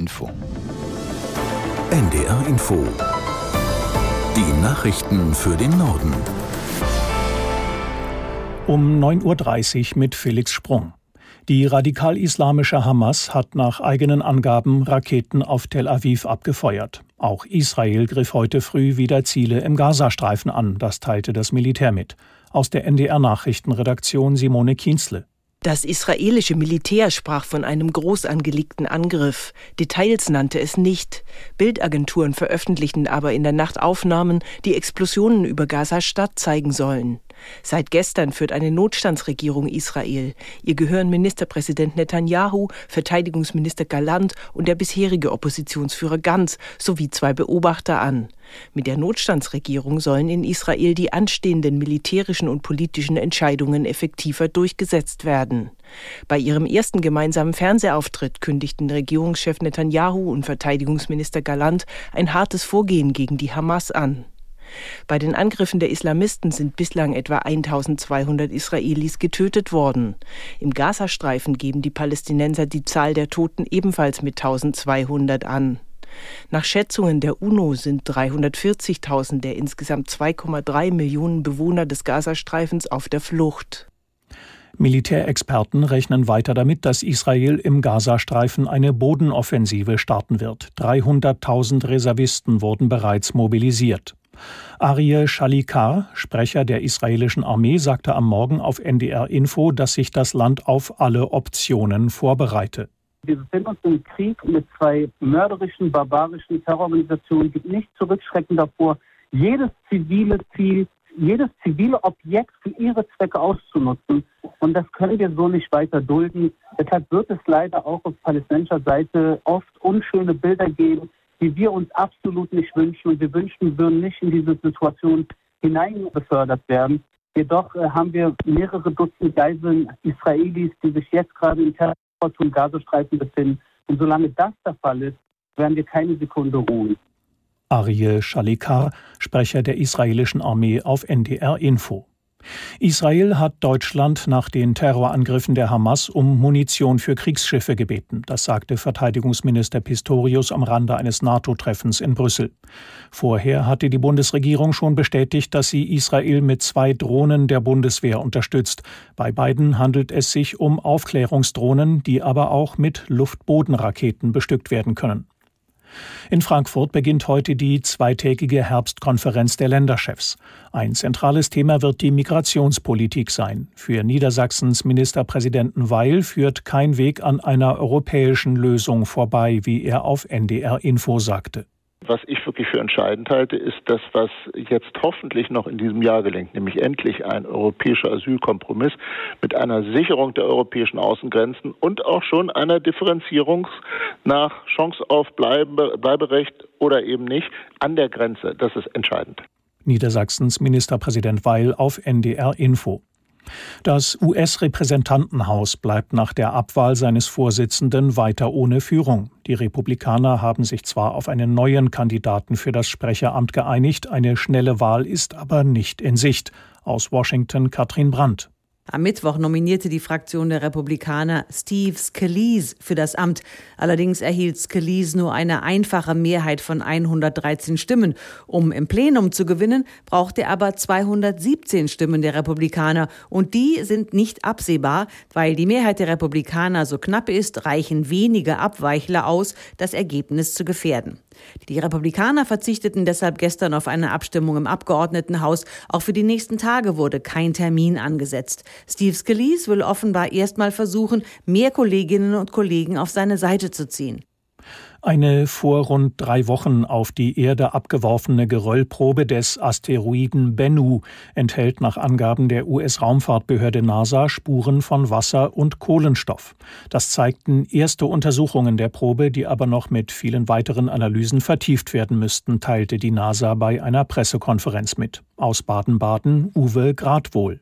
Info. NDR Info. Die Nachrichten für den Norden. Um 9.30 Uhr mit Felix Sprung. Die radikal-islamische Hamas hat nach eigenen Angaben Raketen auf Tel Aviv abgefeuert. Auch Israel griff heute früh wieder Ziele im Gazastreifen an, das teilte das Militär mit. Aus der NDR Nachrichtenredaktion Simone Kienzle. Das israelische Militär sprach von einem groß angelegten Angriff. Details nannte es nicht. Bildagenturen veröffentlichten aber in der Nacht Aufnahmen, die Explosionen über Gaza-Stadt zeigen sollen. Seit gestern führt eine Notstandsregierung Israel. Ihr gehören Ministerpräsident Netanyahu, Verteidigungsminister Galant und der bisherige Oppositionsführer Gantz sowie zwei Beobachter an. Mit der Notstandsregierung sollen in Israel die anstehenden militärischen und politischen Entscheidungen effektiver durchgesetzt werden. Bei ihrem ersten gemeinsamen Fernsehauftritt kündigten Regierungschef Netanyahu und Verteidigungsminister Galant ein hartes Vorgehen gegen die Hamas an. Bei den Angriffen der Islamisten sind bislang etwa 1200 Israelis getötet worden. Im Gazastreifen geben die Palästinenser die Zahl der Toten ebenfalls mit 1200 an. Nach Schätzungen der UNO sind 340.000 der insgesamt 2,3 Millionen Bewohner des Gazastreifens auf der Flucht. Militärexperten rechnen weiter damit, dass Israel im Gazastreifen eine Bodenoffensive starten wird. 300.000 Reservisten wurden bereits mobilisiert. Ariel Shalikar, Sprecher der israelischen Armee, sagte am Morgen auf NDR Info, dass sich das Land auf alle Optionen vorbereite. Wir befinden uns im Krieg mit zwei mörderischen, barbarischen Terrororganisationen, die nicht zurückschrecken davor, jedes zivile Ziel, jedes zivile Objekt für ihre Zwecke auszunutzen. Und das können wir so nicht weiter dulden. Deshalb wird es leider auch auf palästinensischer Seite oft unschöne Bilder geben, die wir uns absolut nicht wünschen. Und wir wünschen, würden nicht in diese Situation hinein befördert werden. Jedoch äh, haben wir mehrere Dutzend Geiseln Israelis, die sich jetzt gerade im Terror zum Gazastreifen befinden. Und solange das der Fall ist, werden wir keine Sekunde ruhen. Ariel Shalikar, Sprecher der israelischen Armee auf NDR Info. Israel hat Deutschland nach den Terrorangriffen der Hamas um Munition für Kriegsschiffe gebeten. Das sagte Verteidigungsminister Pistorius am Rande eines NATO-Treffens in Brüssel. Vorher hatte die Bundesregierung schon bestätigt, dass sie Israel mit zwei Drohnen der Bundeswehr unterstützt. Bei beiden handelt es sich um Aufklärungsdrohnen, die aber auch mit Luftbodenraketen bestückt werden können. In Frankfurt beginnt heute die zweitägige Herbstkonferenz der Länderchefs. Ein zentrales Thema wird die Migrationspolitik sein. Für Niedersachsens Ministerpräsidenten Weil führt kein Weg an einer europäischen Lösung vorbei, wie er auf NDR Info sagte. Was ich wirklich für entscheidend halte, ist das, was jetzt hoffentlich noch in diesem Jahr gelingt, nämlich endlich ein europäischer Asylkompromiss mit einer Sicherung der europäischen Außengrenzen und auch schon einer Differenzierung nach Chance auf Bleibe, Bleiberecht oder eben nicht an der Grenze. Das ist entscheidend. Niedersachsens Ministerpräsident Weil auf NDR Info. Das US-Repräsentantenhaus bleibt nach der Abwahl seines Vorsitzenden weiter ohne Führung. Die Republikaner haben sich zwar auf einen neuen Kandidaten für das Sprecheramt geeinigt, eine schnelle Wahl ist aber nicht in Sicht. Aus Washington Katrin Brandt. Am Mittwoch nominierte die Fraktion der Republikaner Steve Scalise für das Amt. Allerdings erhielt Scalise nur eine einfache Mehrheit von 113 Stimmen. Um im Plenum zu gewinnen, braucht er aber 217 Stimmen der Republikaner. Und die sind nicht absehbar, weil die Mehrheit der Republikaner so knapp ist, reichen wenige Abweichler aus, das Ergebnis zu gefährden. Die Republikaner verzichteten deshalb gestern auf eine Abstimmung im Abgeordnetenhaus. Auch für die nächsten Tage wurde kein Termin angesetzt. Steve Scalise will offenbar erstmal versuchen, mehr Kolleginnen und Kollegen auf seine Seite zu ziehen. Eine vor rund drei Wochen auf die Erde abgeworfene Geröllprobe des Asteroiden Bennu enthält nach Angaben der US-Raumfahrtbehörde NASA Spuren von Wasser und Kohlenstoff. Das zeigten erste Untersuchungen der Probe, die aber noch mit vielen weiteren Analysen vertieft werden müssten, teilte die NASA bei einer Pressekonferenz mit. Aus Baden-Baden Uwe Gradwohl.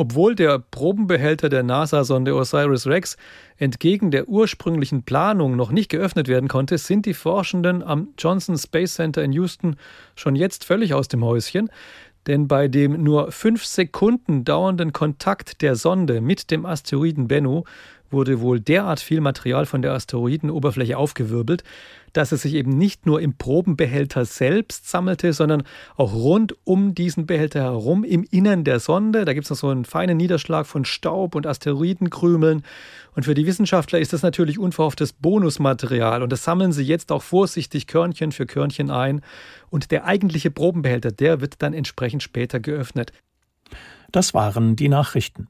Obwohl der Probenbehälter der NASA-Sonde OSIRIS-REx entgegen der ursprünglichen Planung noch nicht geöffnet werden konnte, sind die Forschenden am Johnson Space Center in Houston schon jetzt völlig aus dem Häuschen. Denn bei dem nur fünf Sekunden dauernden Kontakt der Sonde mit dem Asteroiden Bennu wurde wohl derart viel Material von der Asteroidenoberfläche aufgewirbelt, dass es sich eben nicht nur im Probenbehälter selbst sammelte, sondern auch rund um diesen Behälter herum im Innern der Sonde. Da gibt es noch so einen feinen Niederschlag von Staub und Asteroidenkrümeln. Und für die Wissenschaftler ist das natürlich unverhofftes Bonusmaterial. Und das sammeln sie jetzt auch vorsichtig Körnchen für Körnchen ein. Und der eigentliche Probenbehälter, der wird dann entsprechend später geöffnet. Das waren die Nachrichten.